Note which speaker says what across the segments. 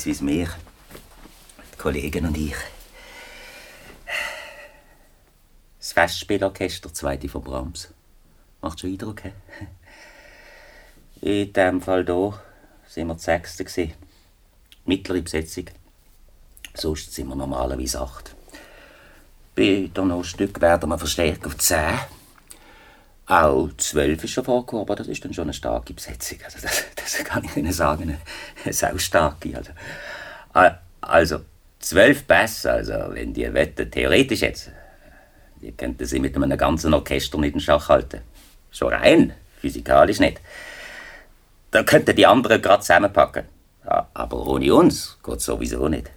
Speaker 1: Beziehungsweise wir. Die Kollegen und ich. Das Festspielorchester, zweite von Brahms. Macht schon Eindruck, hä? In diesem Fall hier sind wir die Sechste. Mittlere Besetzung. Sonst sind wir normalerweise acht. Bei den Stück werden wir verstärkt auf zehn. Auch zwölf ist schon vorgekommen, aber das ist dann schon eine starke Besetzung. Also das, das kann ich Ihnen sagen, eine, eine saustarke. Also, Ah, also zwölf Pässe, also wenn die Wette theoretisch jetzt, die könnten sie mit einem ganzen Orchester nicht in Schach halten. Schon rein, physikalisch nicht. Da könnten die anderen gerade zusammenpacken. Aber ohne uns geht sowieso nicht.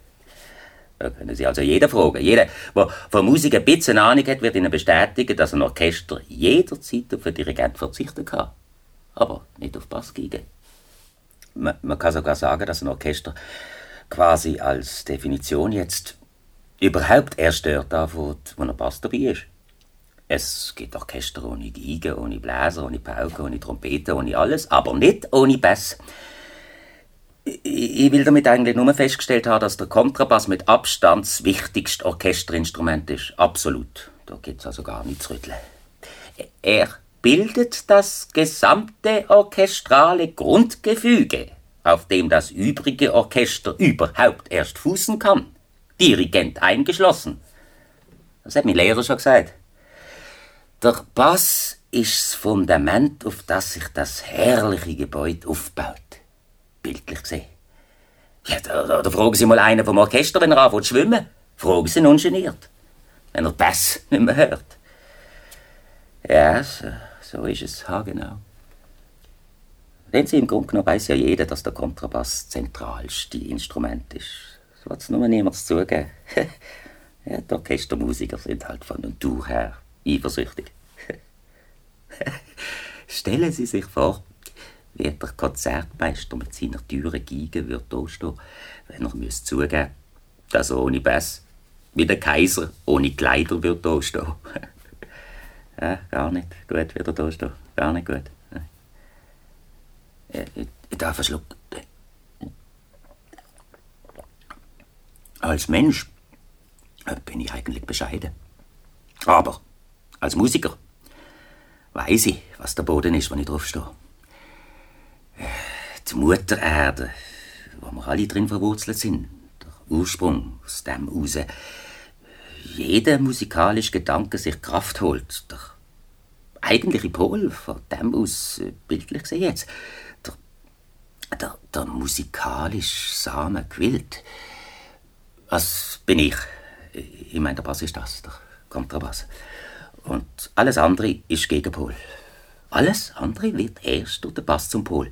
Speaker 1: Da können Sie also jeden fragen. Jeder, der von Musik ein bisschen Ahnung hat, wird Ihnen bestätigen, dass ein Orchester jederzeit auf einen Dirigent verzichten kann. Aber nicht auf Bassgeige. Man, man kann sogar sagen, dass ein Orchester quasi als Definition jetzt überhaupt erst dort anfängt, wo ein Bass dabei ist. Es gibt Orchester ohne Geige, ohne Bläser, ohne Pauke, ohne Trompete, ohne alles, aber nicht ohne Bass. Ich will damit eigentlich nur festgestellt haben, dass der Kontrabass mit Abstand das wichtigste Orchesterinstrument ist. Absolut. Da gibt's also gar nichts zu rütteln. Er bildet das gesamte orchestrale Grundgefüge, auf dem das übrige Orchester überhaupt erst fußen kann. Dirigent eingeschlossen. Das hat mein Lehrer schon gesagt. Der Bass ist das Fundament, auf das sich das herrliche Gebäude aufbaut. Bildlich gesehen. Ja, da, da, da fragen Sie mal einen vom Orchester, wenn er anfängt zu schwimmen. Fragen Sie ihn ungeniert. Wenn er Bass nicht mehr hört. Ja, so, so ist es. Ha, genau. Denn Sie, im Grunde genommen weiss ja jeder, dass der Kontrabass das zentralste Instrument ist. Das wird es nur niemand zugeben. ja, die Orchestermusiker sind halt von Natur her eifersüchtig. Stellen Sie sich vor, wie der Konzertmeister mit seiner teuren Geige würde dastehen, wenn er müsste zugeben dass er ohne Bass, wie der Kaiser ohne Kleider würde dastehen. ja, gar nicht gut, wird er dastehen. Gar nicht gut. Ja, ich, ich darf einen Schluck. Als Mensch äh, bin ich eigentlich bescheiden. Aber als Musiker weiß ich, was der Boden ist, wenn ich draufstehe. Die Mutter Erde, wo wir alle drin verwurzelt sind. Der Ursprung, aus dem raus jeder musikalische Gedanke sich Kraft holt. Der eigentliche Pol, von dem aus, äh, bildlich gesehen jetzt, der, der, der musikalische Samen quillt. Was bin ich? Ich meine, der Bass ist das, der Kontrabass. Und alles andere ist Gegenpol. Alles andere wird erst den Bass zum Pol.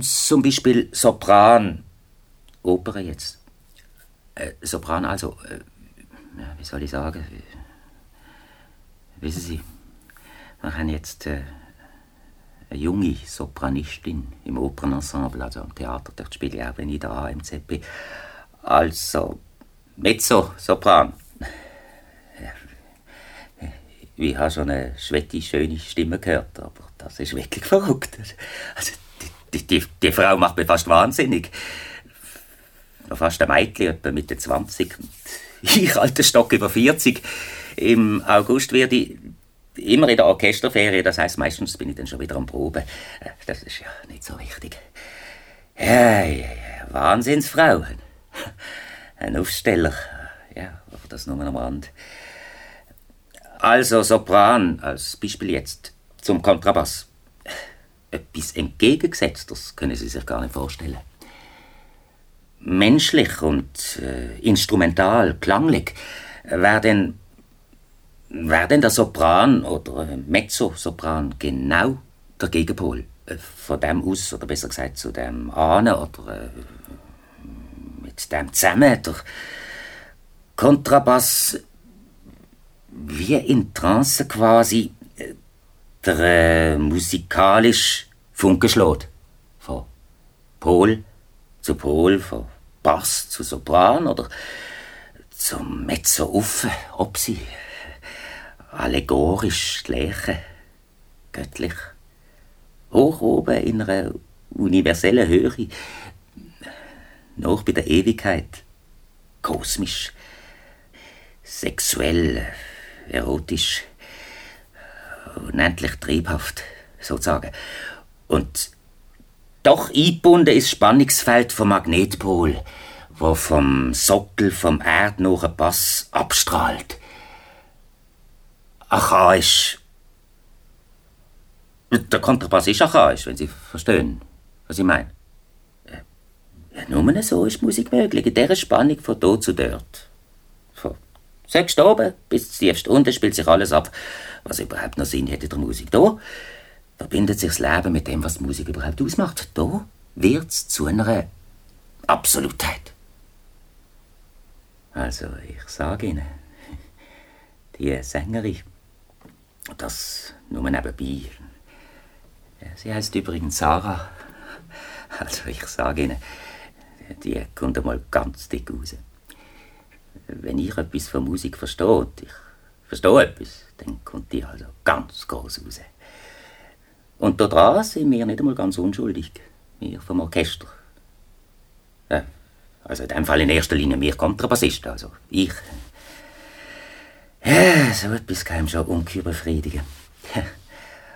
Speaker 1: Zum Beispiel Sopran, Opera jetzt. Äh, Sopran also, äh, wie soll ich sagen? Wissen Sie, wir haben jetzt äh, eine junge Sopranistin im Opernensemble, also am Theater, dort spiele ich auch, wenn ich da am ZB. Also, Mezzo-Sopran. Ich habe schon eine schwette, schöne Stimme gehört, aber das ist wirklich verrückt. Also, die, die, die Frau macht mich fast wahnsinnig. Noch fast ein Mädchen, etwa Mitte 20. Und Ich, alter Stock über 40. Im August werde ich immer in der Orchesterferie, das heißt meistens bin ich dann schon wieder am Proben. Das ist ja nicht so wichtig. Ja, ja. Ein Aufsteller. Ja, aber das nur am Rand. Also Sopran, als Beispiel jetzt, zum Kontrabass. Etwas entgegengesetztes können Sie sich gar nicht vorstellen. menschlich und äh, instrumental, klanglich, wäre denn, wär denn der Sopran oder äh, Mezzosopran genau der Gegenpol äh, von dem aus, oder besser gesagt zu dem Ahnen oder äh, mit dem zusammen, der Kontrabass wie in Trance quasi der äh, musikalisch Funke schlägt. Von Pol zu Pol, von Bass zu Sopran oder zum Mezzo uffe, ob sie allegorisch gleiche, göttlich, hoch oben in einer universellen Höhe, noch bei der Ewigkeit, kosmisch, sexuell, erotisch, unendlich triebhaft, sozusagen. Und doch eingebunden ist das Spannungsfeld vom Magnetpol, wo vom Sockel vom erdnahen Pass abstrahlt. Archaisch. Der Kontrabass ist archaisch, wenn Sie verstehen, was ich meine. Ja, nur so ist Musik möglich, in dieser Spannung von dort zu dort. Sechst oben bis tiefst unten spielt sich alles ab, was überhaupt noch Sinn hätte der Musik. Da verbindet sich das Leben mit dem, was Musik überhaupt ausmacht. Da wird es zu einer Absolutheit. Also, ich sage Ihnen, die Sängerin, das nur nebenbei. Sie heißt übrigens Sarah. Also, ich sage Ihnen, die kommt einmal ganz dick raus. Wenn ich etwas von Musik verstehe, ich verstehe etwas, dann kommt die also ganz groß raus. Und da dran sind wir nicht einmal ganz unschuldig. Wir vom Orchester. Ja, also in dem Fall in erster Linie wir Kontrabassisten, also ich. Ja, so etwas kann schon ungeheuer befriedigen.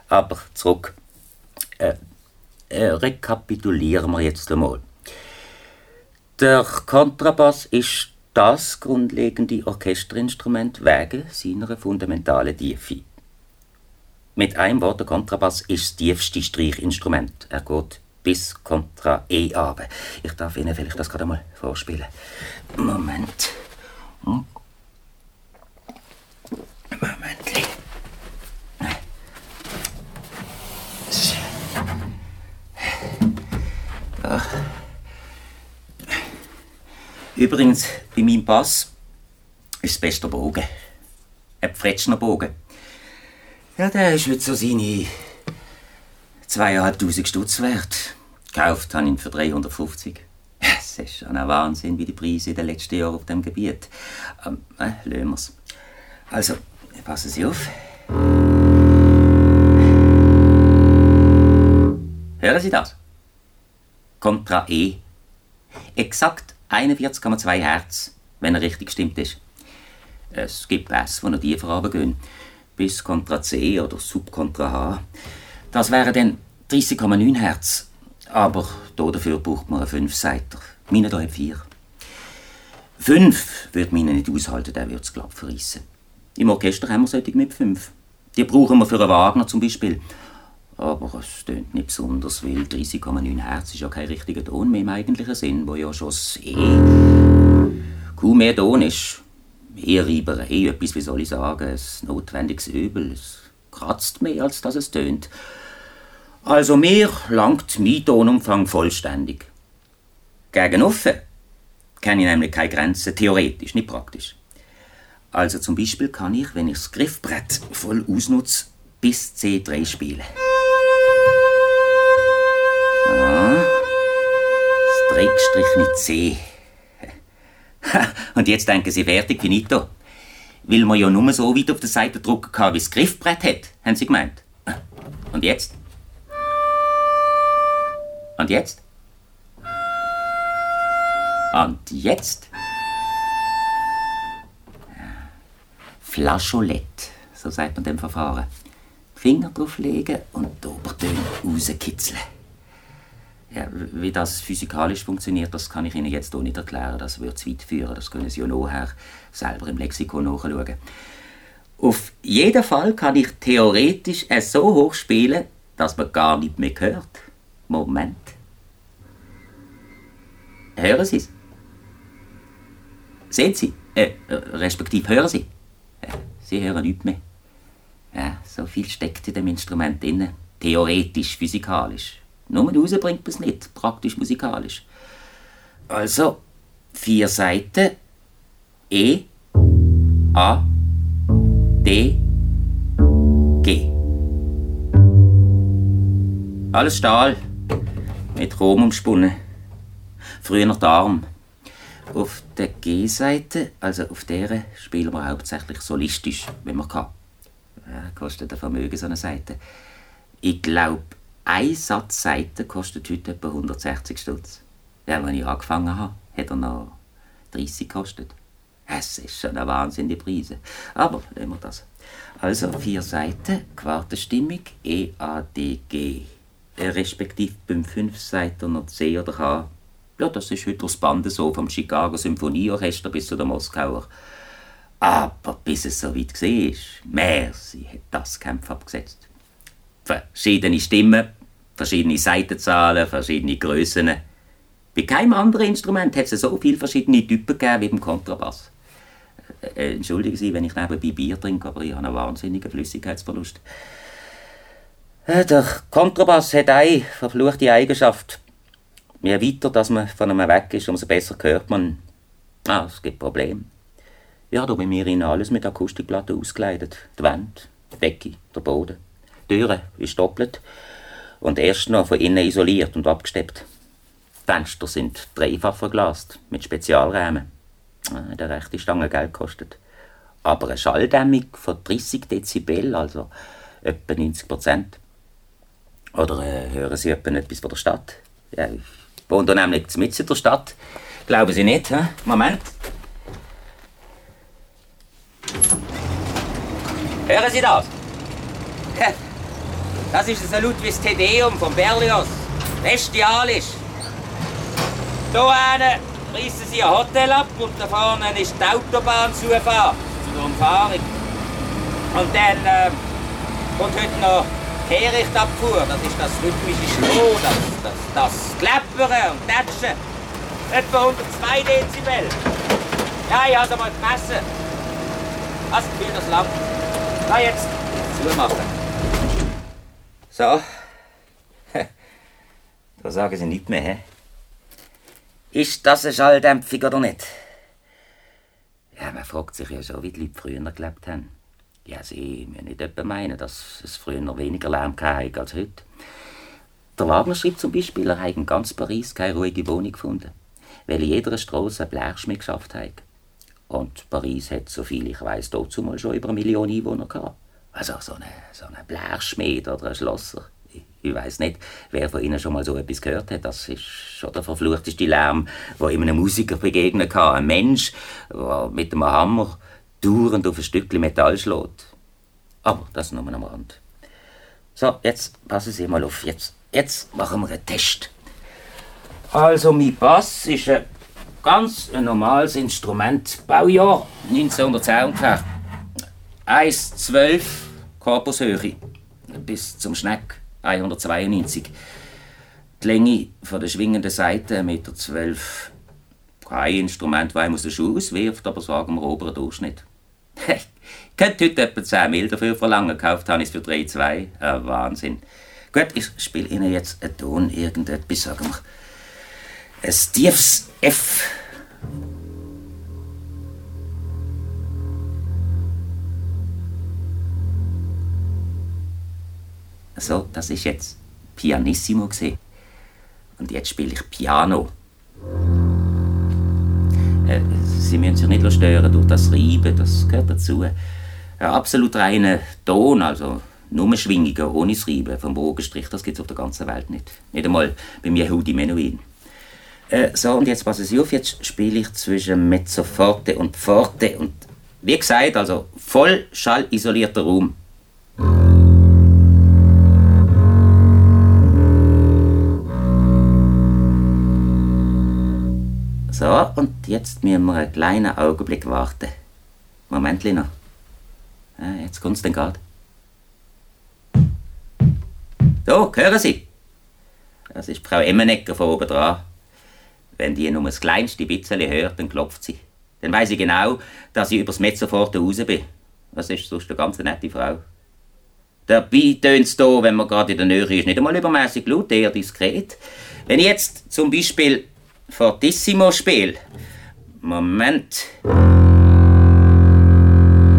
Speaker 1: Aber zurück. Äh, äh, rekapitulieren wir jetzt einmal. Der Kontrabass ist das grundlegende Orchesterinstrument wegen seiner fundamentalen Tiefe. Mit einem Wort, der Kontrabass ist das tiefste Streichinstrument. Er geht bis Kontra E ab. Ich darf Ihnen vielleicht das gerade mal vorspielen. Moment. Hm? Übrigens, bei meinem Pass ist das beste Bogen. Ein Pfretschner Bogen. Ja, der ist heute so seine zweieinhalbtausend Stutz wert. Gekauft habe ich ihn für 350. Es ist schon ein Wahnsinn, wie die Preise in den letzten Jahren auf dem Gebiet. Ähm, äh, lassen wir's. Also, passen Sie auf. Hören Sie das? Kontra E. Exakt 41,2 Hertz, wenn er richtig gestimmt ist. Es gibt Pässe, die noch tiefer runtergehen bis Kontra C oder Subkontra H. Das wären dann 30,9 Hertz. Aber dafür braucht man einen 5-Seiter. Meine hier hat 4. 5 würde meine nicht aushalten, der würde es glatt verreissen. Im Orchester haben wir solche mit 5. Die brauchen wir für einen Wagner zum Beispiel. Aber es tönt nicht besonders, weil 30,9 Hertz ist ja kein richtiger Ton mehr im eigentlichen Sinn, wo ja schon das E kaum mehr Ton ist. Ehrreiberei, etwas, wie soll ich sagen, ein notwendiges Übel. Es kratzt mehr, als dass es tönt. Also mir langt mein Tonumfang vollständig. Gegen offen kenne ich nämlich keine Grenzen, theoretisch, nicht praktisch. Also zum Beispiel kann ich, wenn ich das Griffbrett voll ausnutze, bis C3 spielen. Das Dreckstrich mit C. Und jetzt denken Sie fertig, finito. Weil man ja nur so weit auf der Seite drucken kann, wie das Griffbrett hat, haben Sie gemeint. Und jetzt? Und jetzt? Und jetzt? Flascholett, so sagt man dem Verfahren. Finger drauflegen und die Obertöne rauskitzeln. Ja, wie das physikalisch funktioniert, das kann ich Ihnen jetzt auch nicht erklären. Das würde zu weit führen. Das können Sie ja nachher selber im Lexikon nachschauen. Auf jeden Fall kann ich theoretisch es so hoch spielen, dass man gar nicht mehr hört. Moment. Äh, Hören Sie es? Sehen Sie? Äh, respektive hören Sie? Äh, Sie hören nichts mehr. Ja, so viel steckt in dem Instrument drin. Theoretisch, physikalisch. Nur raus bringt man es nicht, praktisch musikalisch. Also, vier Seiten. E, A, D, G. Alles Stahl, mit Chrom umspunnen. Früher noch der Arm. Auf der G-Seite, also auf der, spielen wir hauptsächlich solistisch, wenn man kann. Ja, kostet ein Vermögen, so eine Seite. Ich glaube, ein Satz Seite kostet heute etwa 160 Stutz. Ja, als ich angefangen habe, hat er noch 30 gekostet. Es ist schon ein Wahnsinn, die Preise. Aber nehmen wir das. Also vier Seiten, Quartenstimmung, E, A, D, G. Äh, respektive beim fünf Seiten noch C oder H. Ja, das ist heute das Band so, vom Chicago Symphonieorchester bis zu der Moskauer. Aber bis es so weit war, merci, hat das Kampf abgesetzt. Verschiedene Stimmen, verschiedene Seitenzahlen, verschiedene Größen. Bei keinem anderen Instrument hat es so viele verschiedene Typen gegeben wie beim Kontrabass. Äh, entschuldigen Sie, wenn ich nebenbei Bier trinke, aber ich habe einen wahnsinnigen Flüssigkeitsverlust. Äh, der Kontrabass hat eine verfluchte Eigenschaft. Je weiter dass man von einem weg ist, umso besser hört man. Ah, es gibt Probleme. Ich habe bei mir in alles mit Akustikplatten ausgeleitet. Die Wand, die Decke, der Boden. Die Türe ist doppelt und erst noch von innen isoliert und abgesteppt. Die Fenster sind dreifach verglast mit Spezialrämen. Ah, der rechte Stange Geld kostet. Aber eine Schalldämmung von 30 Dezibel, also etwa 90 Prozent. Oder äh, hören Sie etwa etwas von der Stadt? Ja, ich wohne nämlich mitten in der Stadt. Glauben Sie nicht, hä? Moment. Hören Sie das? Das ist ein Ludwigs Tedeum von Berlioz. Bestialisch. Hier reissen Sie ein Hotel ab und da vorne ist die Autobahnzufahrt zur Umfahrung. Und dann äh, kommt heute noch Kehrichtabfuhr. Das ist das rhythmische Stroh, das, das, das Kleppern und Tätschen. Etwa 102 Dezibel. Ja, ich habe es mal gemessen. Hast du das Lamm? Na jetzt, zumachen. So. da sagen sie nicht mehr, hä? Ist das eine Schalldämpfung oder nicht? Ja, man fragt sich ja schon, wie die Leute früher gelebt haben. Ja, sie müssen nicht etwa meinen, dass es früher weniger Lärm hatte als heute. Der Wagner schreibt zum Beispiel, er habe in ganz Paris keine ruhige Wohnung gefunden, weil in jeder Straße ein Blechschmied geschafft hat. Und Paris hat, soviel ich weiß, dazu mal schon über eine Million Einwohner gehabt. Also so ein so eine oder ein Schlosser. Ich, ich weiß nicht, wer von Ihnen schon mal so etwas gehört hat. Das ist schon der verfluchteste Lärm, wo ich einem Musiker begegnen kann. Ein Mensch, der mit einem Hammer dauernd auf ein Stückchen Metall schlägt. Aber das nur am Rand. So, jetzt passen Sie mal auf. Jetzt, jetzt machen wir einen Test. Also, mein Bass ist ein ganz normales Instrument. Baujahr 1910 ungefähr. 1,12 Korpushöhe bis zum Schneck 192. Die Länge von der schwingenden Seite 1,12 Meter. Kein Instrument, das einem aus den Schuh auswirft, aber sagen wir oberen Durchschnitt. Ich könnte heute etwa 10 Mil dafür verlangen. Gekauft habe ich es für 3,2. Ein Wahnsinn. Gut, ich spiele Ihnen jetzt einen Ton, irgendetwas, sagen wir. Ein tiefes F. So, das ist jetzt Pianissimo gesehen. Und jetzt spiele ich Piano. Äh, Sie müssen sich nicht stören durch das Reiben, das gehört dazu. Ein absolut reiner Ton, also nur Schwingungen ohne das Reiben vom Bogenstrich, das gibt es auf der ganzen Welt nicht. Nicht einmal beim Yehudi Menuhin. Äh, so, und jetzt passen Sie auf, jetzt spiele ich zwischen Mezzoforte und Forte. Und wie gesagt, also voll schallisolierter Raum. So, und jetzt müssen wir einen kleinen Augenblick warten. Moment, Lina. Ja, jetzt kommt's denn gerade. So, hören Sie. Das ist Frau Emmenecker von oben dran. Wenn die nur das kleinste bisschen hört, dann klopft sie. Dann weiß ich genau, dass ich übers sofort raus bin. Das ist sonst eine ganz nette Frau. Dabei tönt es hier, wenn man gerade in der Nähe ist, nicht einmal übermäßig laut, eher diskret. Wenn ich jetzt zum Beispiel Fortissimo spiele. Moment.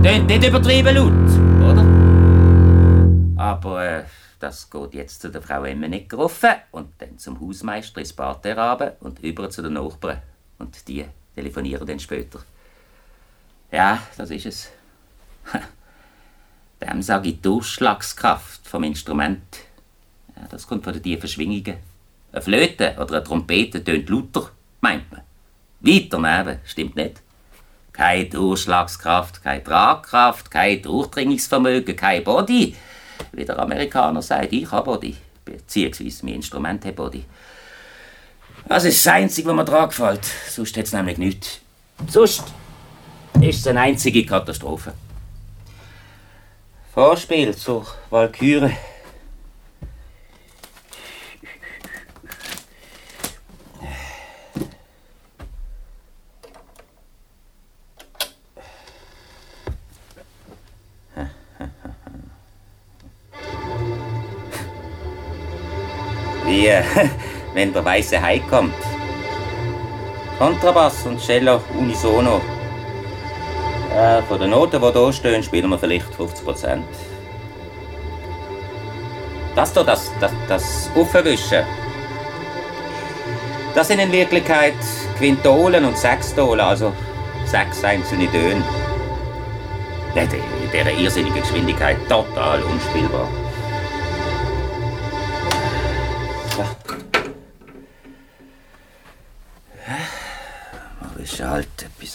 Speaker 1: Tönt nicht übertrieben laut, oder? Aber äh, das geht jetzt zu der Frau Emmenegger rauf und dann zum Hausmeister ins Parterre und über zu den Nachbarn. Und die telefonieren dann später. Ja, das ist es. Dem sage ich die Durchschlagskraft vom Instrument. Ja, das kommt von den tiefen Schwingungen. Eine Flöte oder eine Trompete tönt lauter, meint man. Weiter neben, stimmt nicht. Keine Durchschlagskraft, keine Tragkraft, kein Durchdringungsvermögen, kein Body. Wie der Amerikaner sagt, ich habe Body. Beziehungsweise mein Instrument hat Body. Das ist das Einzige, was mir dran gefällt. Sonst hat es nämlich nichts. Sonst ist es eine einzige Katastrophe. Vorspiel zur Walküre. Wie, wenn der weiße Hai kommt. Kontrabass und Cello unisono. Äh, von den Noten, die hier stehen, spielen wir vielleicht 50%. Das hier, das, das, das Aufwischen, das sind in Wirklichkeit Quintolen und Sextolen, also sechs einzelne Töne. In dieser irrsinnigen Geschwindigkeit total unspielbar.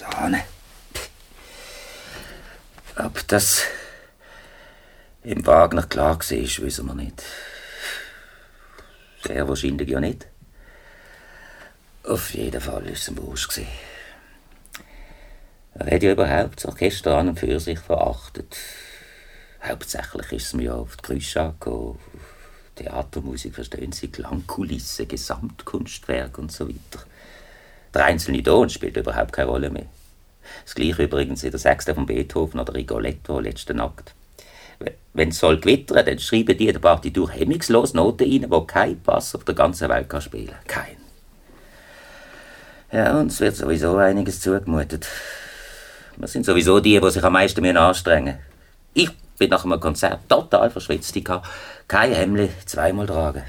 Speaker 1: An. Ob das im Wagner klar war, wissen wir nicht. Sehr wahrscheinlich ja nicht. Auf jeden Fall war es ein Bursch. Er hat ja überhaupt das Orchester an und für sich verachtet. Hauptsächlich ist es mir ja auf die Geräusche angekommen. Theatermusik, verstehen Sie, Klangkulisse, Gesamtkunstwerk und so weiter. Der einzelne Ton spielt überhaupt keine Rolle mehr. Das gleiche übrigens in der Sechste von Beethoven oder Rigoletto, letzten Akt. Wenn es soll gewittern, dann schreiben die der Partitur hemmungslos Noten rein, wo kein Bass auf der ganzen Welt kann spielen kann. Kein. Ja, uns wird sowieso einiges zugemutet. Wir sind sowieso die, die sich am meisten anstrengen müssen. Ich bin nach einem Konzert total verschwitzt. Ich kann kein Hemd zweimal tragen.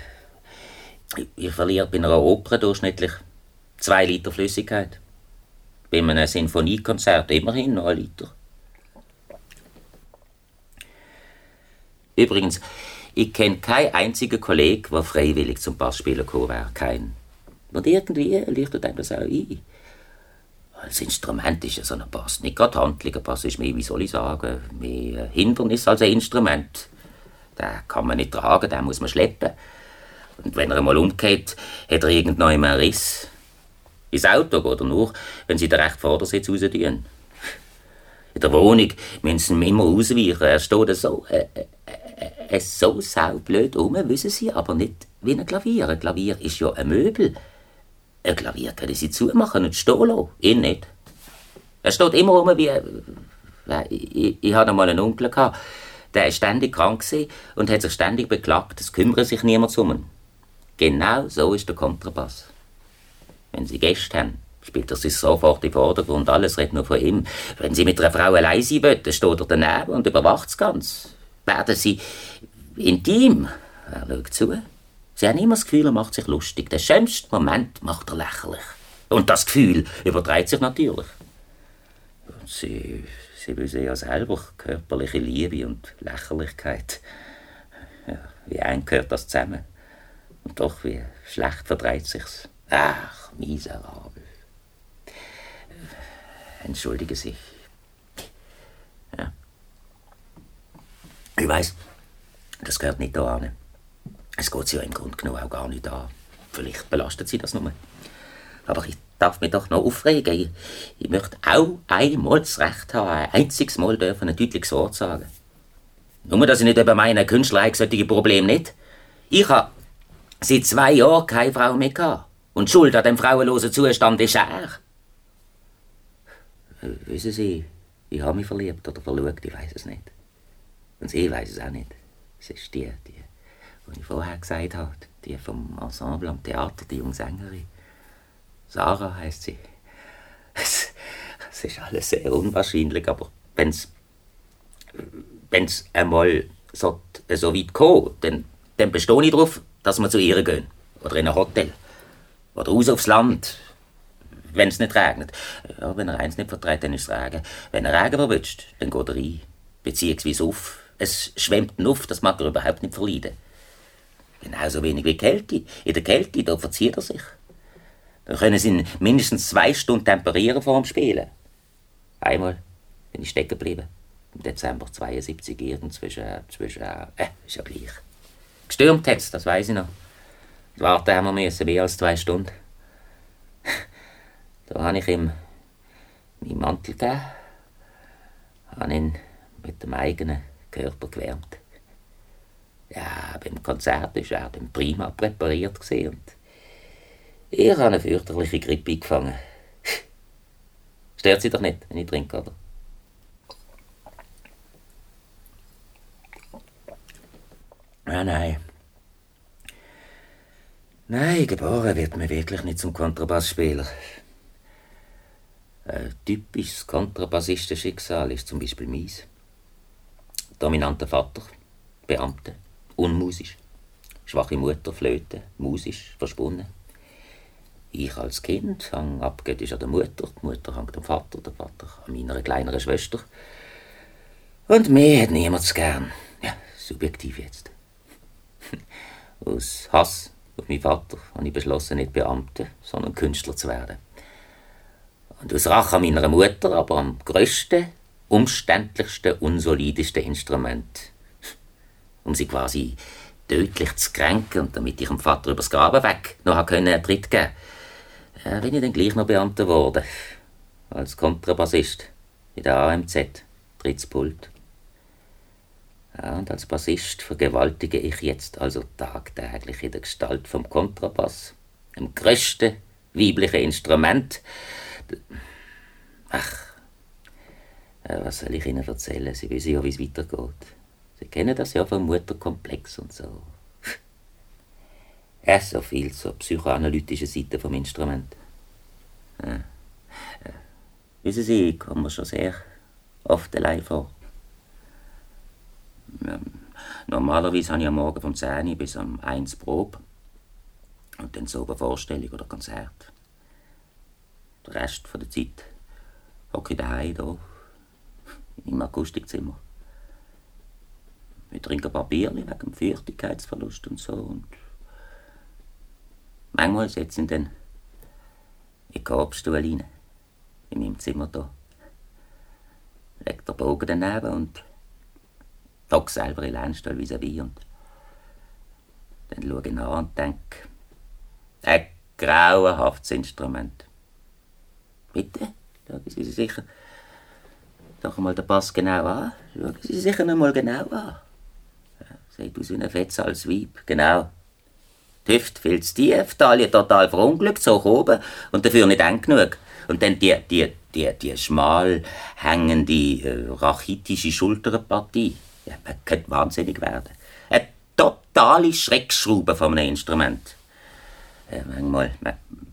Speaker 1: Ich verliere bei einer Oper durchschnittlich zwei Liter Flüssigkeit. Bei einem Sinfoniekonzert immerhin noch ein Liter. Übrigens, ich kenne keinen einzigen Kollegen, der freiwillig zum Bassspielen gekommen wäre. Kein. Und irgendwie leuchtet einem das auch ein. Als Instrument ist ja so ein Bass nicht gerade handlich. Ein Bass ist mehr, wie soll ich sagen, mehr Hindernis als ein Instrument. Den kann man nicht tragen, den muss man schleppen. Und wenn er einmal umgeht, hat er irgendwann einen Riss. Ins Auto geht er nur, wenn sie den rechten Vordersitz raus. In der Wohnung müssen sie immer ausweichen. Er steht so, äh, äh, äh, so saublöd um, wissen sie, aber nicht wie ein Klavier. Ein Klavier ist ja ein Möbel. Ein Klavier können sie zumachen und stehen lassen. Ihn nicht. Er steht immer rum wie... Äh, ich, ich, ich hatte mal einen Onkel, gehabt, der war ständig krank und hat sich ständig beklagt, es kümmere sich niemand um ihn. Genau so ist der Kontrabass. Wenn Sie Gäste haben, spielt er sich sofort im Vordergrund, alles redet nur von ihm. Wenn Sie mit einer Frau allein sein wollen, steht er daneben und überwacht es ganz. Werden Sie intim, er schaut zu. Sie haben immer das Gefühl, er macht sich lustig. Den schönsten Moment macht er lächerlich. Und das Gefühl überträgt sich natürlich. Und Sie, Sie wissen ja selber, körperliche Liebe und Lächerlichkeit. Ja, wie eng gehört das zusammen? Und doch, wie schlecht verdreht sich's. Ach, miserabel. Entschuldige Sie. Ja. Ich weiß, das gehört nicht da an. Es geht sie ja im Grunde genommen auch gar nicht an. Vielleicht belastet sie das nur. Aber ich darf mich doch noch aufregen. Ich, ich möchte auch einmal das Recht haben, ein einziges Mal dürfen ein deutliches Wort sagen. Nur, dass ich nicht über meine Künstler solche Probleme nicht. Ich habe seit zwei Jahren keine Frau mehr gehabt. Und schuld an dem frauenlosen Zustand ist er. Wissen Sie, ich habe mich verliebt oder verliebt, ich weiß es nicht. Und sie weiß es auch nicht. Es ist die, die, die ich vorher gesagt habe, die vom Ensemble am Theater, die junge Sängerin. Sarah heißt sie. Es, es ist alles sehr unwahrscheinlich, aber wenn es einmal so, so weit kommt, dann, dann bestehe ich darauf, dass wir zu ihr gehen. Oder in ein Hotel. Oder raus aufs Land. Wenn es nicht regnet. Ja, wenn er eins nicht vertreibt, dann ist es Regen. Wenn er Regen verwünscht, dann geht er rein. Beziehungsweise auf. Es schwemmt auf, das mag er überhaupt nicht verleiden. Genauso wenig wie Kälte. In der Kälte, da verzieht er sich. Dann können sie ihn mindestens zwei Stunden temperieren vor dem Spielen. Einmal bin ich stecken geblieben. Im Dezember 72 irgend zwischen, zwischen, äh, ist ja gleich. Gestürmt hat's, das weiß ich noch. Warten haben wir müssen, mehr als zwei Stunden. Da habe ich ihm meinen Mantel gegeben, habe ihn mit dem eigenen Körper gewärmt. Ja, beim Konzert war er dann prima präpariert und ich habe eine fürchterliche Grippe gefangen. Stört sie doch nicht, wenn ich trinke, oder? Ah, nein. Nein, geboren wird man wirklich nicht zum Kontrabassspieler. Ein typisches Kontrabassistenschicksal ist zum Beispiel meins. Dominanter Vater, Beamte, unmusisch. Schwache Mutter, Flöte, musisch, verschwunden. Ich als Kind hang abgeht an der Mutter, die Mutter hängt am Vater, der Vater an meiner kleineren Schwester. Und mir hat niemand gern. Ja, subjektiv jetzt. Aus Hass auf meinen Vater habe ich beschlossen, nicht Beamte, sondern Künstler zu werden. Und aus Rache meiner Mutter, aber am größten, umständlichsten, unsolidesten Instrument. Um sie quasi tödlich zu kränken und damit ich dem Vater übers Graben weg noch einen Tritt geben ja, bin ich dann gleich noch Beamter geworden. Als Kontrabassist in der AMZ, drittes Pult. Und als Bassist vergewaltige ich jetzt also tagtäglich in der Gestalt vom Kontrabass, dem größten weiblichen Instrument. Ach, was soll ich Ihnen erzählen? Sie wissen ja, wie es weitergeht. Sie kennen das ja vom Mutterkomplex und so. Ja, so viel zur psychoanalytischen Seite vom Instrument. Ja. Wissen Sie, ich komme schon sehr oft allein vor. Normalerweise habe ich am Morgen vom 10 bis am 1 Probe. Und dann so eine Vorstellung oder Konzert. Der Rest der Zeit hocke ich daheim hier, im Akustikzimmer. Wir trinken ein paar Bierchen wegen dem Feuchtigkeitsverlust und so. Und manchmal setze ich dann in den Korbstuhl rein, in meinem Zimmer hier. Leg den Bogen daneben und hocke selber in Lernstuhl vis-à-vis und dann schaue ich nach und denke, ein grauenhaftes Instrument. Bitte? Schauen Sie sich sicher doch einmal den Pass genau an. Schauen Sie sich einmal genau an. Ja, sieht aus wie ein Fettzahls Weib. Genau. Die Hüfte viel zu tief, Taille total verunglückt, so oben und dafür nicht eng genug. Und dann die, die, die, die schmal hängende, äh, rachitische Schulterpartie. Ja, man könnte wahnsinnig werden. Eine totale Schreckschraube von einem Instrument. Ja, manchmal,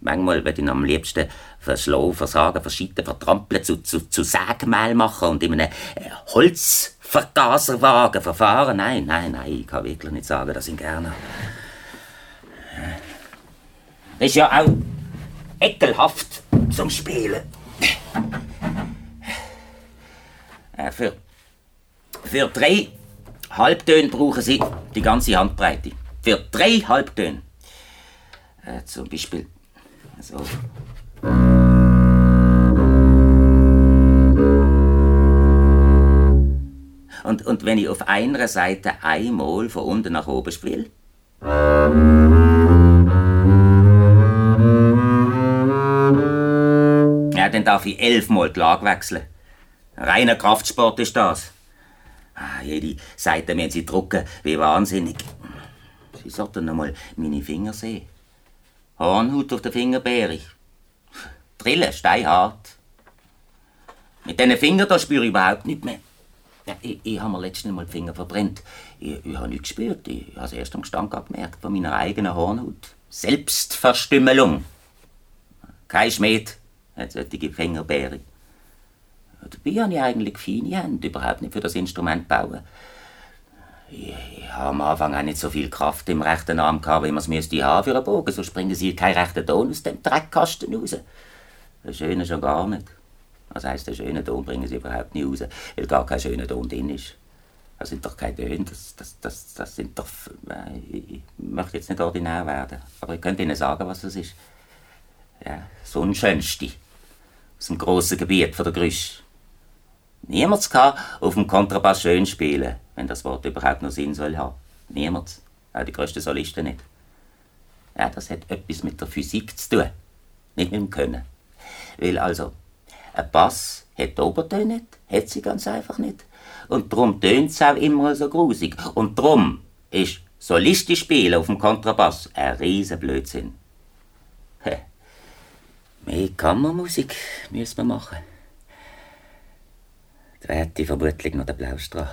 Speaker 1: manchmal würde ich am liebsten verschlafen, versagen, verschieden, vertrampeln, zu, zu, zu Sägemehl machen und in einem äh, Holzvergaserwagen verfahren. Nein, nein, nein, ich kann wirklich nicht sagen, dass ich ihn gerne Das ist ja auch ekelhaft zum Spielen. Für, für drei Halbtöne brauchen Sie die ganze Handbreite. Für drei Halbtöne. Äh, zum Beispiel so. Und, und wenn ich auf einer Seite einmal von unten nach oben spiele, ja, dann darf ich elfmal die Lage wechseln. Reiner Kraftsport ist das. Ah, jede Seite müssen sie drucken, wie wahnsinnig. Sie sollten noch mal meine Finger sehen. Hornhaut auf der Fingerbeere. Drillen, steinhart. Mit diesen Fingern spüre ich überhaupt nichts mehr. Ich, ich habe mir letztens Mal die Finger verbrennt. Ich, ich habe nichts gespürt. Ich habe es erst am Gestank gemerkt von meiner eigenen Hornhaut. Selbstverstümmelung. Kein Schmied hat solche Fingerbeere. Dabei habe ich eigentlich feine Hände, überhaupt nicht für das Instrument bauen. Ich, ich habe am Anfang auch nicht so viel Kraft im rechten Arm gehabt, wie man es müsste haben für einen Bogen. So springen sie keinen rechten Ton aus dem Dreckkasten raus. Der Schöne schon gar nicht. Was heisst, den schönen Ton bringen sie überhaupt nicht raus, weil gar kein schöner Ton drin ist. Das sind doch keine Töne, das, das, das, das sind doch... Äh, ich möchte jetzt nicht ordinär werden, aber ich könnte Ihnen sagen, was das ist. Ja, so ein Schönste. Aus dem grossen Gebiet von der Grüsch. Niemand kann auf dem Kontrabass schön spielen, wenn das Wort überhaupt noch Sinn soll haben. Niemand. Auch die grössten Solisten nicht. Ja, das hat etwas mit der Physik zu tun, nicht mit dem Können. Weil also, ein Bass hat Obertöne nicht, hat sie ganz einfach nicht. Und darum tönt es auch immer so grusig. Und darum ist solistisch spielen auf dem Kontrabass ein riesen Blödsinn. Mehr Kammermusik müssen wir machen. Da hätte ich vermutlich noch den Blaustrahl.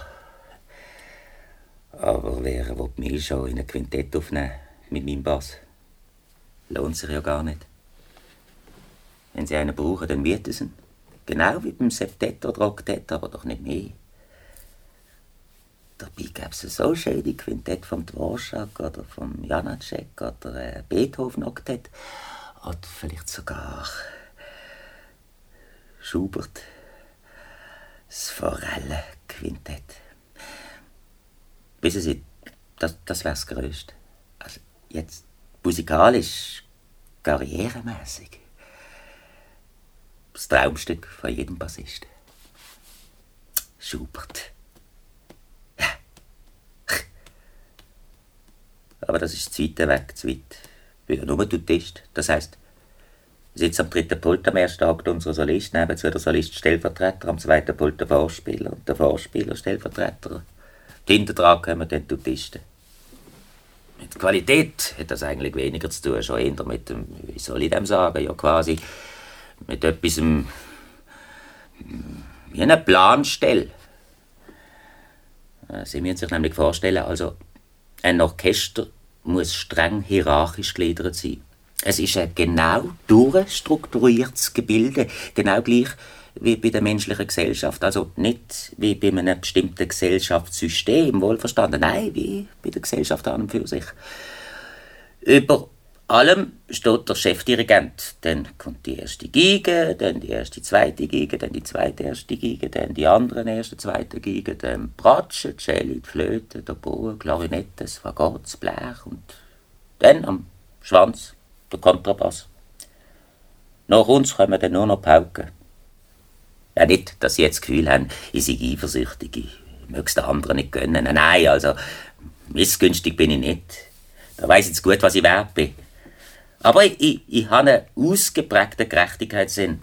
Speaker 1: Aber wer will mich schon in ein Quintett aufnehmen mit meinem Bass? Lohnt sich ja gar nicht. Wenn Sie einen brauchen, dann mieten Sie ihn. Genau wie beim Septett oder Oktett, aber doch nicht mehr. Dabei gäbe es so schöne Quintett vom Dvorak oder vom Janacek oder ein Beethoven-Oktett. Oder vielleicht sogar Schubert. Das Forellenquintett. Wissen Sie, das, das wäre das Größte. Also jetzt musikalisch, karrieremäßig das Traumstück von jedem Bassisten. Schubert. Ja. Aber das ist zu weit weg, zu weit. Ich bin ja nur Tutist. Das heisst, ich sitze am dritten Pult am ersten Akt unserer Solist, nebenzu der Solist Stellvertreter, am zweiten Pult der Vorspieler und der Vorspieler Stellvertreter. Hinter dran kommen dann Tutisten. Mit Qualität hat das eigentlich weniger zu tun, schon eher mit dem, wie soll ich dem sagen, ja quasi mit etwas wie einem Planstell. Äh, Sie müssen sich nämlich vorstellen, also ein Orchester muss streng hierarchisch gegliedert sein. Es ist ein genau durchstrukturiertes Gebilde, genau gleich wie bei der menschlichen Gesellschaft. Also nicht wie bei einem bestimmten Gesellschaftssystem, wohlverstanden, nein, wie bei der Gesellschaft an und für sich. Über allem steht der Chefdirigent. Dann kommt die erste Giege, dann die erste zweite Giege, dann die zweite erste Giege, dann die anderen erste zweite Giege, dann Bratsche, Celli, die Flöte, der Bogen, Klarinette, das Fagott, das Blech und dann am Schwanz der Kontrabass. Nach uns kommen dann nur noch Pauken. Ja, nicht, dass sie jetzt das Gefühl haben, ich sei eifersüchtig, ich möchte es den anderen nicht gönnen. Nein, also missgünstig bin ich nicht. Da ich jetzt gut, was ich wert bin. Aber ich, ich, ich habe einen ausgeprägten Gerechtigkeitssinn.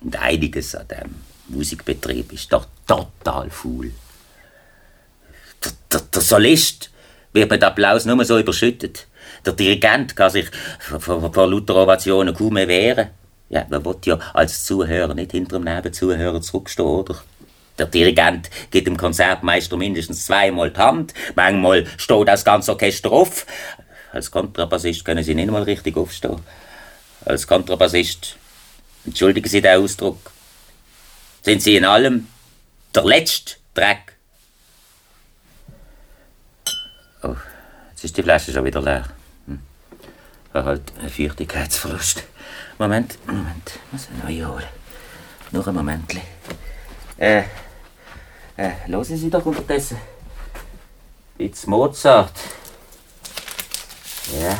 Speaker 1: Und einiges an dem Musikbetrieb ist doch total faul. Der, der, der Solist wird mit Applaus nur so überschüttet. Der Dirigent kann sich vor, lauter Ovationen kaum mehr wehren. Ja, man will ja als Zuhörer nicht hinter dem Nebenzuhörer zurückstehen, oder? Der Dirigent gibt dem Konzertmeister mindestens zweimal die Hand, manchmal steht das ganze Orchester auf, als Kontrabassist können Sie nicht mal richtig aufstehen. Als Kontrabassist, entschuldigen Sie den Ausdruck, sind Sie in allem der letzte Dreck. Oh, jetzt ist die Flasche schon wieder leer. Halt einen Feuchtigkeitsverlust. Moment, Moment, muss eine neue holen. Nur ein Moment. Äh, äh, hören Sie doch unterdessen. It's Mozart. Ja. ja.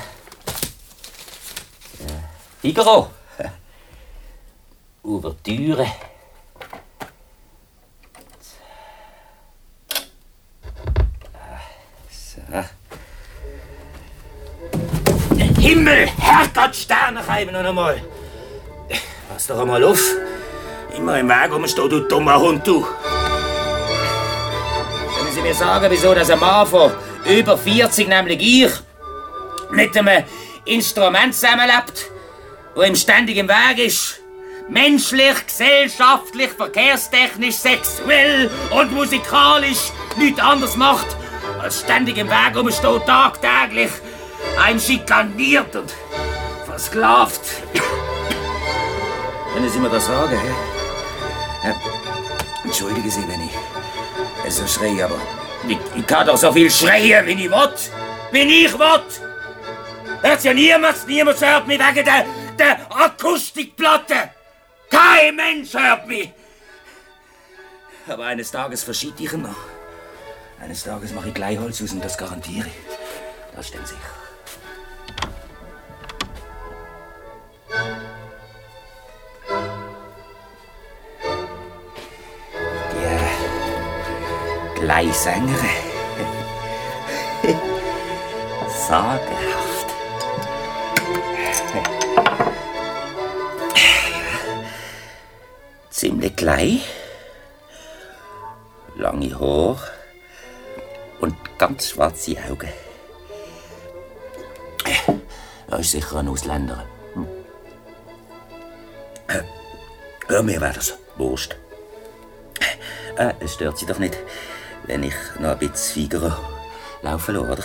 Speaker 1: Figaro. Ouvertüre. So. Himmel, Herrgott, Sterne reiben noch einmal. Pass doch einmal auf. Immer im Weg rumstehen, du dummer Hund, du. Können Sie mir sagen, wieso das ein Mann von über 40, nämlich ich, mit einem Instrument zusammenlebt, wo ihm ständig im Weg ist. Menschlich, gesellschaftlich, verkehrstechnisch, sexuell und musikalisch nichts anderes macht, als ständig im Weg rumsteht, tagtäglich, ein schikaniert und versklavt. Können Sie mir das sagen, hä? Ja. Entschuldigen Sie, wenn ich so schreie, aber ich, ich kann doch so viel schreien, wie ich will. Wie ich will. Hört ja niemand, niemand hört mich wegen der, der Akustikplatte. Kein Mensch hört mich. Aber eines Tages verschied ich ihn noch. Eines Tages mache ich gleich Holz aus und das garantiere ich. Das stimmt sicher. Die Gleisängerin. Sagenhaft. Ziemlich gleich. Lange Haare und ganz schwarze Augen. Er ist sicher ein Ausländer. Hm. Ja, mir wäre das wurscht. Äh, es stört Sie doch nicht, wenn ich noch ein bisschen Figaro laufen lasse, oder?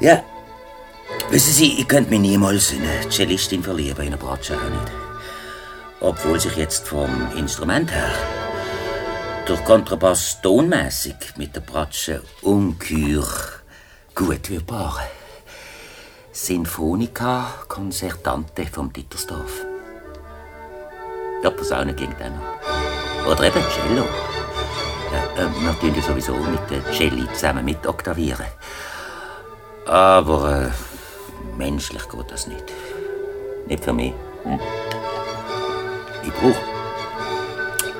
Speaker 1: Ja, wissen Sie, ich könnte mich niemals in eine Cellistin verlieben, in eine Bratsche auch nicht. Obwohl sich jetzt vom Instrument her durch Kontrabass tonmäßig mit der Bratsche ungeheuer gut wird paaren. Sinfonica Concertante vom Dittersdorf. Ja, Posaune ging dann noch. Oder eben Cello. Ja, äh, wir tun ja sowieso mit der Celli zusammen mit oktavieren. Aber äh, menschlich geht das nicht. Nicht für mich. Hm? Ich brauche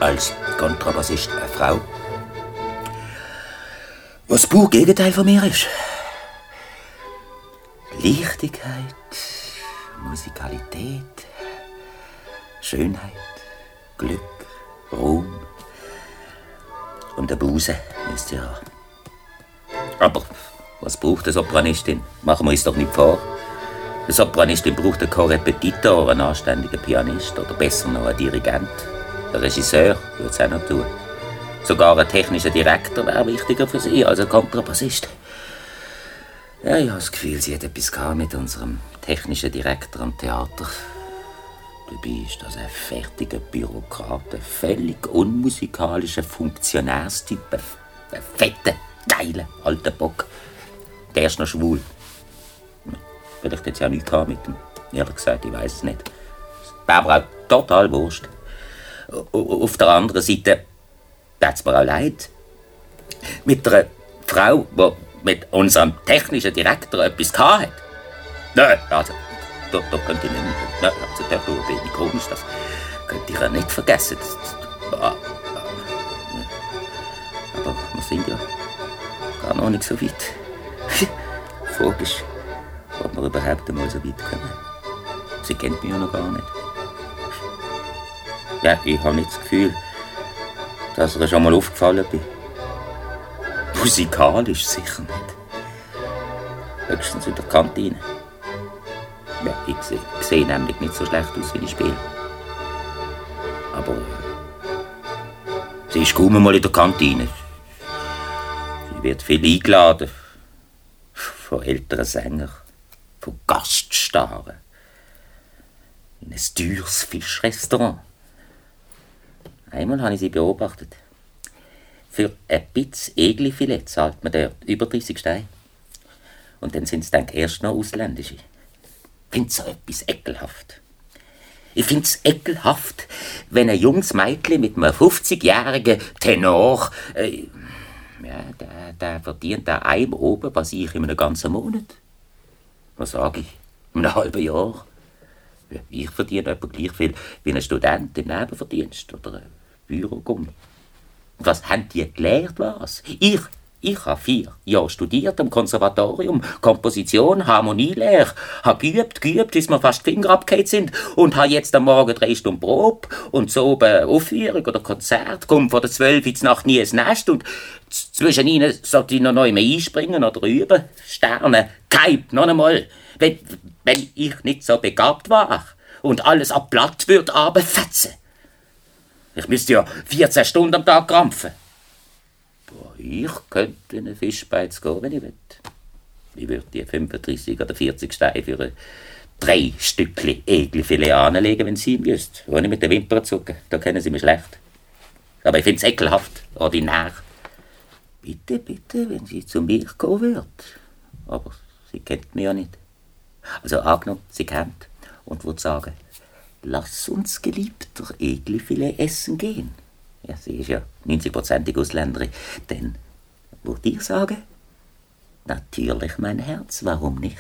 Speaker 1: als Kontrabassist eine Frau, was das Gegenteil von mir ist. Leichtigkeit, Musikalität, Schönheit, Glück, Ruhm und der Busen ist ja. Aber was braucht eine Sopranistin? Machen wir uns doch nicht vor. Eine Sopranistin braucht einen Korrepetitor, einen anständigen Pianist oder besser noch einen Dirigent. Ein Regisseur würde es auch noch tun. Sogar ein technischer Direktor wäre wichtiger für sie als ein Kontrabassist. Ja, ich habe das Gefühl, sie hat etwas mit unserem technischen Direktor am Theater. Dabei ist das ein fertiger Bürokrat, ein völlig unmusikalischer Funktionärstyp, ein fetter, geiler alter Bock. Der ist noch schwul. Vielleicht hat sie auch nichts mit ihm. Ehrlich gesagt, ich weiß es nicht. Wäre aber auch total wurscht. Auf der anderen Seite tut es mir auch leid. Mit einer Frau, die mit unserem technischen Direktor etwas hatte. Nein, also, da, da könnte ich nicht. Nein, also, da, da bin ich komisch, das könnte ich ja nicht vergessen. Das, das, ah, ah, aber wir sind ja gar noch nicht so weit. Frage ist, ob wir überhaupt einmal so weit kommen. Sie kennt mich ja noch gar nicht. Ja, ich habe nicht das Gefühl, dass ihr schon mal aufgefallen bin. Musikalisch sicher nicht. Höchstens in der Kantine. Ja, ich sehe, sehe nämlich nicht so schlecht aus, wie ich spiele. Aber äh, sie ist kaum mal in der Kantine. Sie wird viel eingeladen. Von älteren Sängern, von Gaststaren. In ein teures Fischrestaurant. Einmal habe ich sie beobachtet. Für ein bisschen Eglifilet zahlt man dort über 30 Steine. Und dann sind es dann erst noch ausländische. Ich finde so etwas ekelhaft. Ich finde es ekelhaft, wenn ein junges Mädchen mit einem 50-jährigen Tenor, äh, ja, der, der verdient da einem oben, was ich in einem ganzen Monat. Was sage ich? In einem halben Jahr. Ich verdiene etwa gleich viel wie ein Student im Nebenverdienst oder Bürogummi. Was haben die gelernt, was? Ich, ich habe vier Jahre studiert am Konservatorium, Komposition, Harmonielehre, habe geübt, geübt, bis mir fast die Finger abgehakt sind und habe jetzt am Morgen drei Stunden Probe und so oben Aufführung oder Konzert, komme von der zwölf ins Nacht nie ins Nest und zwischen ihnen sollte ich noch neu einspringen oder üben. Sterne, Kaip, noch einmal. wenn, wenn ich nicht so begabt war und alles ab Blatt würd abfetzen. Ich müsste ja 14 Stunden am Tag krampfen. Boah, ich könnte in einen Fischbeiz gehen, wenn ich will. Ich würde die 35 oder 40 Steine für drei Stückchen Egelfilet anlegen, wenn Sie müsst. Ohne mit den Wimpern zucken. Da kennen Sie mich schlecht. Aber ich finde es ekelhaft, ordinär. Bitte, bitte, wenn sie zu mir kommen wird. Aber sie kennt mich ja nicht. Also angenommen, sie kennt und würde sagen, lass uns geliebter Eglifilet essen gehen. Ja, sie ist ja 90%ig Ausländerin. Dann würde ich sagen, natürlich, mein Herz, warum nicht?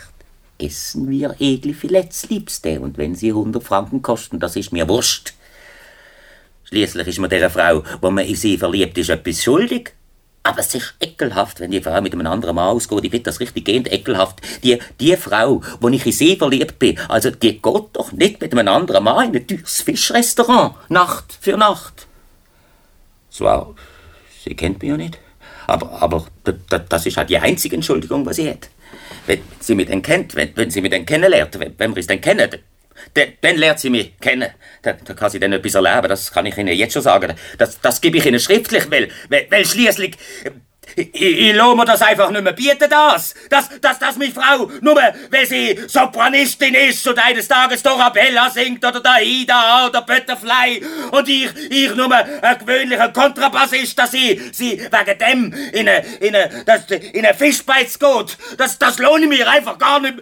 Speaker 1: Essen wir Eglifilets, Liebste, und wenn sie 100 Franken kosten, das ist mir wurscht. Schließlich ist man der Frau, wo man in sie verliebt ist, etwas schuldig. Aber es ist ekelhaft, wenn die Frau mit einem anderen Mann ausgeht. Ich finde das richtig gehend ekelhaft. Die, die Frau, wo ich in sie verliebt bin, also die geht doch nicht mit einem anderen Mann in ein teures Fischrestaurant, Nacht für Nacht. Zwar, sie kennt mich ja nicht, aber, aber das ist halt die einzige Entschuldigung, was sie hat. Wenn sie mich dann kennt, wenn, wenn sie mich dann kennenlernt, wenn, wenn wir es dann kennen, dann, dann lernt sie mich kennen. Da, da kann sie dann etwas erleben, das kann ich Ihnen jetzt schon sagen. Das, das gebe ich Ihnen schriftlich, weil, weil, weil schließlich ich, ich lasse mir das einfach nicht mehr bieten, das. Dass, dass, dass meine Frau, nur weil sie Sopranistin ist und eines Tages Dorabella singt oder der Ida oder Butterfly und ich, ich nur ein gewöhnlicher Kontrabassist, dass sie, sie wegen dem in eine, in eine, das, in eine Fischbeiz geht. Das, das lohne ich mir einfach gar nicht.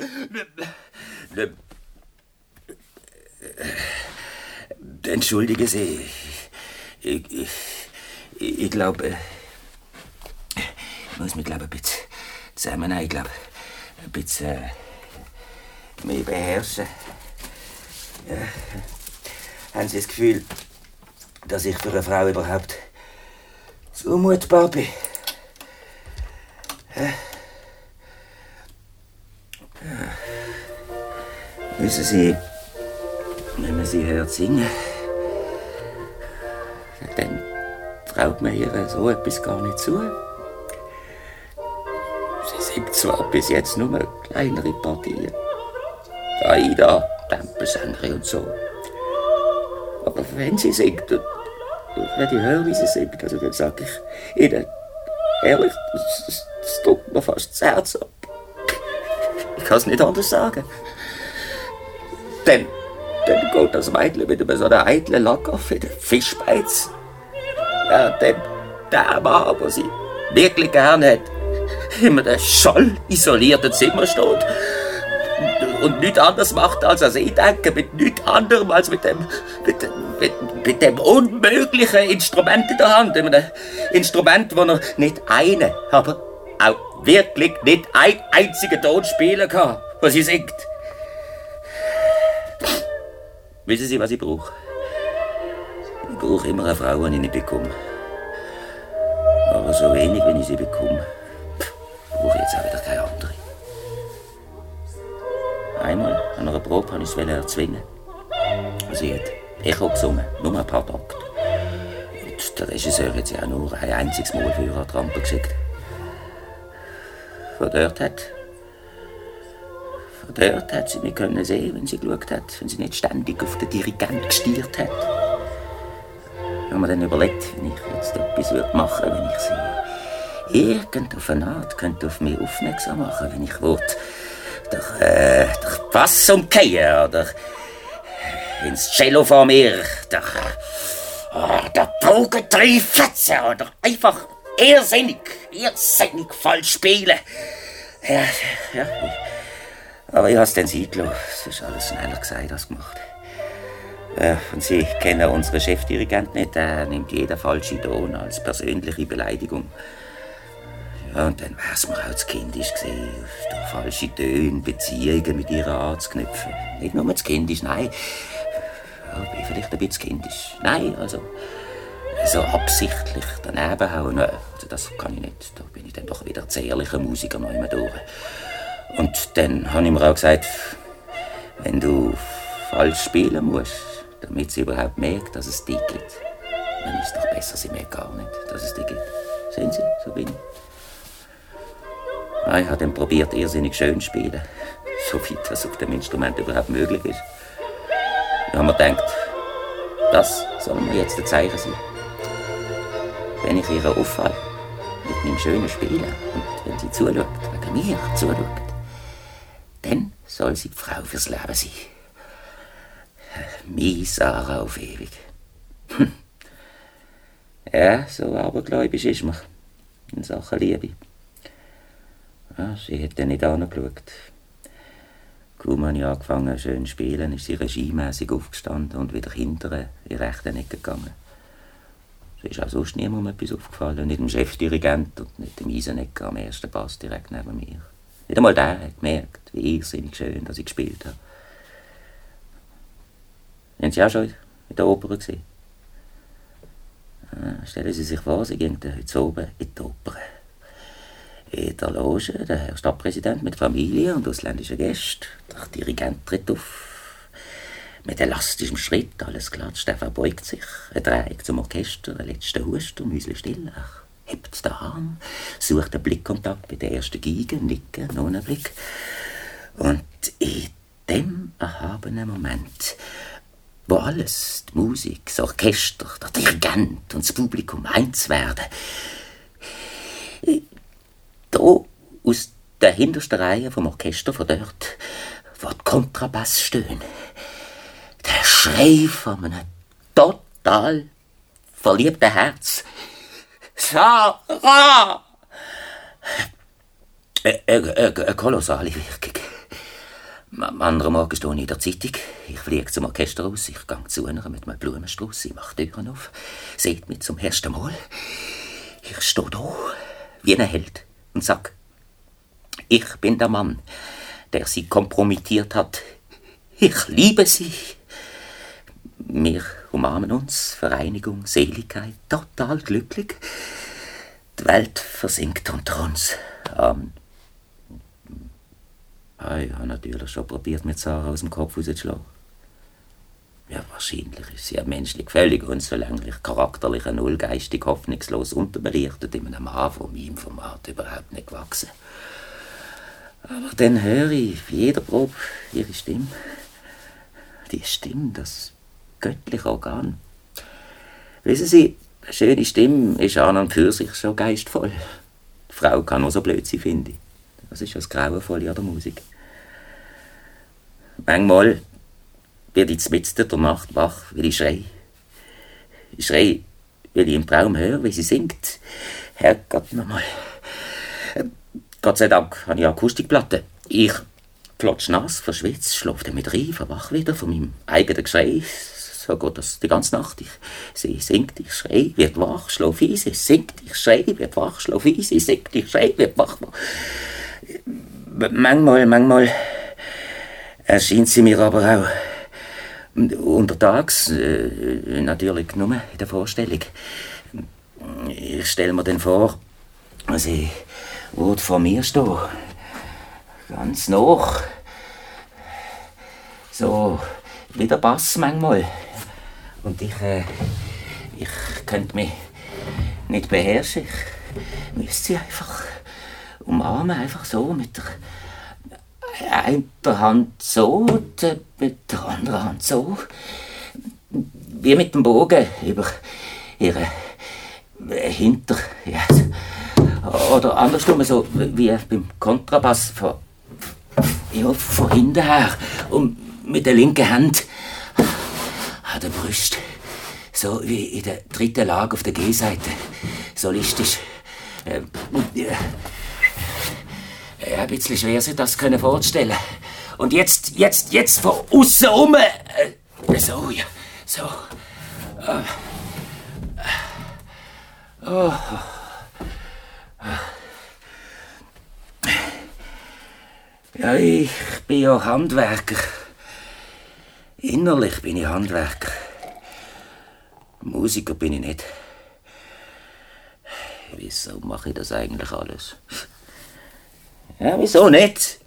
Speaker 1: Entschuldige Sie. Ich, ich, ich glaube, ich muss mich, glaube ein bisschen zusammennehmen. Ich glaube, ein bisschen äh, mehr beherrschen. Ja. Haben Sie das Gefühl, dass ich für eine Frau überhaupt zumutbar bin? Ja. Ja. Wissen Sie, wenn man sie hört singen, dann traut man ihr so etwas gar nicht zu. Singt zwar bis jetzt nur kleinere Partien. Aida, Tempelsängerin und so. Aber wenn sie singt, und wenn ich höre, wie sie singt, also dann sage ich ihnen, ehrlich, das, das tut mir fast das Herz ab. Ich kann es nicht anders sagen. Denn dann geht das Mädchen mit so einer eitlen Lack auf den Fischbeiz. Ja, dann der Mann, der sie wirklich gerne hat, in einem schall isolierten Zimmer steht und nichts anderes macht, als an sie denken, mit nichts anderem als mit dem, mit, mit, mit dem unmöglichen Instrument in der Hand. Einem Instrument, wo er nicht eine, aber auch wirklich nicht ein einzigen Ton spielen kann, was sie singt. Wissen Sie, was ich brauche? Ich brauche immer eine Frau, die ich nicht bekomme. Aber so wenig, wenn ich sie bekomme, ich jetzt auch wieder keine andere. Einmal an einer Probe wollte ich es erzwingen. Sie hat Echo gesungen, nur ein paar Takte. Und der Regisseur hat sie auch nur ein einziges Mal für ihre Trampe geschickt. Von dort hat Dort hat sie mich können sehen, wenn sie geschaut hat, wenn sie nicht ständig auf den Dirigent gestiert hat. Ich habe mir dann überlegt, wenn ich jetzt etwas machen würde, wenn ich sie irgend auf eine Art könnte auf mich aufmerksam machen, wenn ich wollte, durch, äh, durch Pass umgehen oder ins Cello vor mir, durch, oh, der Bogen fetzen oder einfach irrsinnig, irrsinnig falsch spielen. Ja, ja, aber ich habe es dann sein gelassen. Es ist alles schneller gesagt als gemacht. Äh, und Sie kennen unseren Chefdirigent nicht, der nimmt jeden falschen Ton als persönliche Beleidigung. Ja, und dann wäre es mir auch zu kindisch gewesen, durch falsche Töne Beziehungen mit ihr anzuknüpfen. Nicht nur zu kindisch, nein. Ja, bin vielleicht ein bisschen kindisch. Nein, also so absichtlich daneben hauen, also das kann ich nicht. Da bin ich dann doch wieder ein ehrlicher Musiker noch durch. Und dann habe ich mir auch gesagt, wenn du falsch spielen musst, damit sie überhaupt merkt, dass es dich gibt, dann ist es doch besser, sie merkt gar nicht, dass es dich gibt. Sehen Sie, so bin ich. Ich habe dann probiert, irrsinnig schön zu spielen. so weit, was auf dem Instrument überhaupt möglich ist. Da haben wir gedacht, das soll mir jetzt ein Zeichen sein. Wenn ich ihr auffalle, mit meinem schönen Spielen, und wenn sie zuschaut, wegen mir zuschaut, dann soll sie die Frau fürs Leben sein. Meine Sarah auf ewig. Hm. Ja, so abergläubisch ist man in Sachen Liebe. Ja, sie hat dann nicht angeschaut. Kaum habe ich angefangen schön zu spielen, ist sie regiemässig aufgestanden und wieder hinterher in rechten Ecke gegangen. Es ist auch sonst niemandem etwas aufgefallen, nicht dem Chefdirigent und nicht dem Eisenecker am ersten Pass direkt neben mir. Nicht einmal der hat gemerkt, wie irrsinnig schön, dass ich gespielt habe. Haben Sie auch schon in der Oper gesehen? Ah, stellen Sie sich vor, Sie gehen heute oben in die Oper. In der Loge der Herr Stadtpräsident mit Familie und ausländischen Gästen. Der Dirigent tritt auf. Mit elastischem Schritt, alles klatscht, er verbeugt sich. Er dreht zum Orchester, ein letzter Hust und Müsli still. Ach, hebt den Arm, sucht den Blickkontakt mit der ersten Geige, nicken, noch einen Blick. Und in dem erhabenen Moment, wo alles, die Musik, das Orchester, der Dirigent und das Publikum eins werden, da aus der hintersten Reihe vom Orchester von dort wird Kontrabass stöhnen. Der Schrei von einem total verliebten Herz. Sarah! Eine, eine, eine kolossale Wirkung. Am anderen Morgen stehe ich in der Zeitung. Ich fliege zum Orchester aus. Ich gehe zu einer mit einem Blumenstrauß. Ich mache Türen auf. Seht mich zum ersten Mal. Ich stehe da wie ein Held und sag, ich bin der Mann, der sie kompromittiert hat. Ich liebe sie. Wir umarmen uns, Vereinigung, Seligkeit, total glücklich. Die Welt versinkt unter uns. Ah, ich habe natürlich schon probiert, mit Sarah aus dem Kopf rauszuschlagen. Ja, wahrscheinlich ist sie ja menschlich völlig unzulänglich, charakterlich nullgeistig, hoffnungslos unterbelichtet in einem Mann von meinem Format überhaupt nicht gewachsen. Aber dann höre ich bei jeder Probe ihre Stimme. Die Stimme, das göttliche Organ. Wissen Sie, eine schöne Stimme ist an und für sich schon geistvoll. Die Frau kann nur so blöd sein, finde ich. Das ist das Grauenvolle an der Musik. Manchmal werde ich mitten der Nacht wach, weil ich schrei. Ich schrei, weil ich im Traum höre, wie sie singt. Herrgott nochmal. Gott sei Dank habe ich Akustikplatte. Ich flotsch nass, verschwitzt, schlafe damit rein, verwach wieder von meinem eigenen Geschrei. So geht das die ganze Nacht. Ich, sie singt, ich schrei, wird wach, schlaf ein, sie singt, ich schrei, wird wach, schlaf ein, sie singt, ich schrei, wird wach. Manchmal, manchmal erscheint sie mir aber auch untertags, äh, natürlich nur in der Vorstellung. Ich stelle mir dann vor, sie würde vor mir stehen. Ganz noch. So wie der Bass manchmal. Und ich, äh, ich könnte mich nicht beherrschen. Ich müsste sie einfach umarmen, einfach so mit der einen Hand so, mit der anderen Hand so. Wie mit dem Bogen über ihre Hinter... Ja, oder andersrum, so wie beim Kontrabass von, ja, von hinten her. Und mit der linken Hand an der Brust. So wie in der dritten Lage auf der G-Seite. Solistisch. Äh, ja, ein bisschen schwer sich das können vorzustellen. Und jetzt, jetzt, jetzt von außen um. Äh, so, ja, so. Äh, oh. Ja, ich bin ja Handwerker. Innerlich bin ich Handwerker. Musiker bin ich nicht. Wieso mache ich das eigentlich alles? Ja, wieso nicht?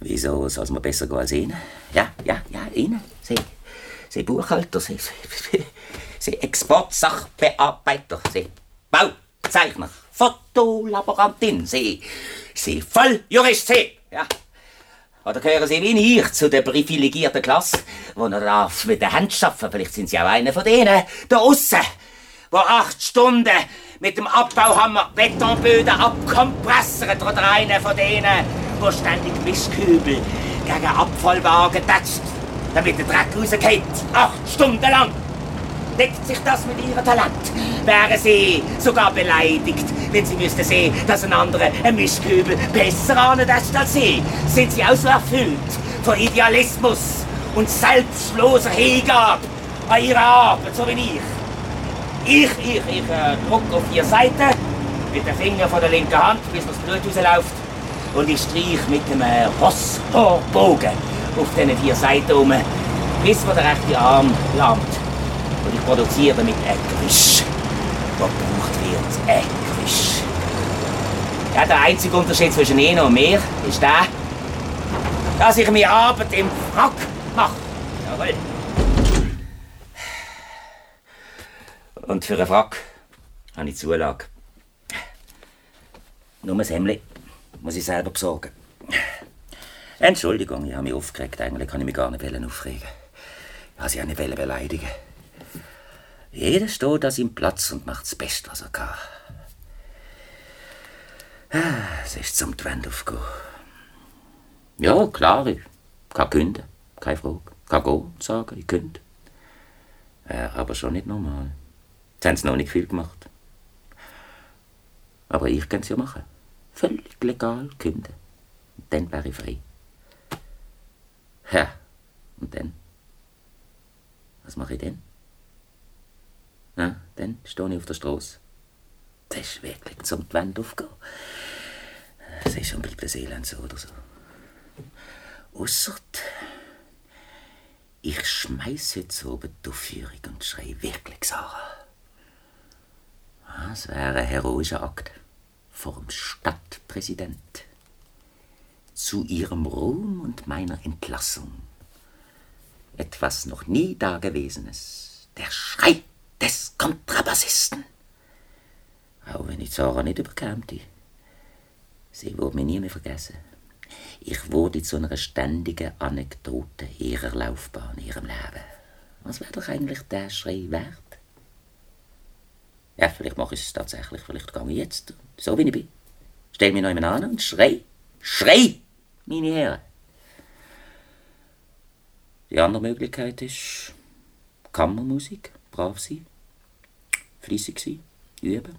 Speaker 1: Wieso soll es mir besser gehen als Ihnen? Ja, ja, ja, Ihnen. Sie, Sie Buchhalter, Sie, Sie, Exportsachbearbeiter, Sie Bauzeichner, Fotolaborantin, Sie, Sie Volljurist, Sie Ja. Oder gehören Sie wie ich zu der privilegierten Klasse, wo er darf mit der Hand schaffen? Vielleicht sind Sie auch einer von denen, da aussen, wo acht Stunden mit dem Abbauhammer Betonböden abkompressert oder einer von denen, wo ständig Mistkübel gegen Abfallwagen tätscht, damit der Dreck rausgeht. Acht Stunden lang. Deckt sich das mit ihrem Talent? Wären sie sogar beleidigt, wenn sie müssten sehen, dass ein anderer ein Mistkübel besser antätscht als sie? Sind sie auch so erfüllt von Idealismus und selbstloser Hingabe an ihre Arbeit, so wie ich? Ich, ich, ich äh, druck auf vier Seiten mit dem Finger von der linken Hand, bis das Blut rausläuft. Und ich streich mit dem äh, Rosshaarbogen auf diesen vier Seiten um, bis mir der rechte Arm lahmt. Und ich produziere damit ein Gewisch, was gebraucht wird. Ein Gewisch. Ja, der einzige Unterschied zwischen Ihnen und mir ist der, dass ich meine Arbeit im Frack mache. Jawohl. Und für einen Frack habe ich Zulage. Nur ein Hemd muss ich selber besorgen. Entschuldigung, ich habe mich aufgeregt. Eigentlich kann ich mich gar nicht aufregen. Ich habe sie auch nicht beleidigen. Jeder steht an seinem Platz und macht das Beste, was er kann. Es ist zum Wände aufgehen. Ja, klar, ich kann künden. Keine Frage. Ich kann gehen und sagen, ich könnte. Ja, aber schon nicht normal. Jetzt haben sie noch nicht viel gemacht. Aber ich kann es ja machen. Völlig legal künden. Und dann wäre ich frei. Ja, und dann? Was mache ich denn? Na, dann stehe ich auf der Straße. Das ist wirklich zum die Wände aufgehen. Es ist schon bleibt das Elend so oder so. Ausser ich schmeiß jetzt oben die Aufführung und schrei wirklich Sarah. Das wäre ein heroischer Akt vor dem Stadtpräsident. Zu ihrem Ruhm und meiner Entlassung. Etwas noch nie Dagewesenes. Der Schrei des Kontrabassisten. Auch wenn ich Zara nicht überkämte. Sie wurde mich nie mehr vergessen. Ich wurde zu einer ständigen Anekdote ihrer Laufbahn, ihrem Leben. Was wäre doch eigentlich der Schrei wert? Ja, vielleicht mache ich es tatsächlich. Vielleicht gehe ich jetzt, so wie ich bin. Stell mich noch jemand an und schrei. Schrei, meine Herren. Die andere Möglichkeit ist Kammermusik, brav sein, fließig sein, üben,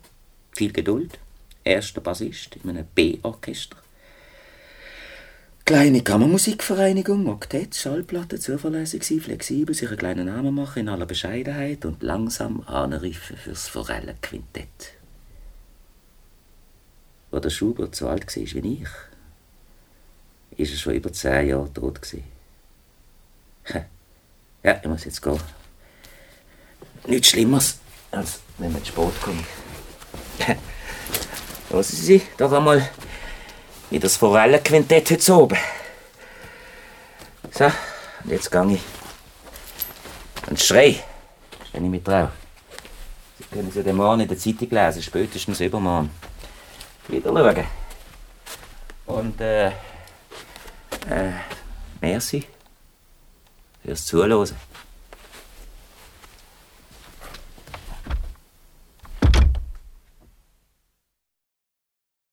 Speaker 1: viel Geduld, erster Bassist in einem B-Orchester. Kleine Kammermusikvereinigung, Oktett, Schallplatte, zuverlässig sein, flexibel, sich einen kleinen Namen machen in aller Bescheidenheit und langsam anreifen fürs Forellenquintett. Wo der Schubert so alt war wie ich, ist er schon über zehn Jahre tot. Ja, ich muss jetzt gehen. Nichts Schlimmeres, als wenn man zu spät kommt. Lassen Sie doch einmal wie das Forellenquintett heute oben. So, und jetzt gehe ich. Und schrei, wenn ich mich traue. Sie können Sie den morgen in der Zeitung lesen, spätestens übermorgen. Wieder schauen. Und, äh, äh, merci fürs Zuhören.